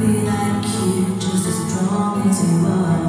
be like you, just as strong as you are.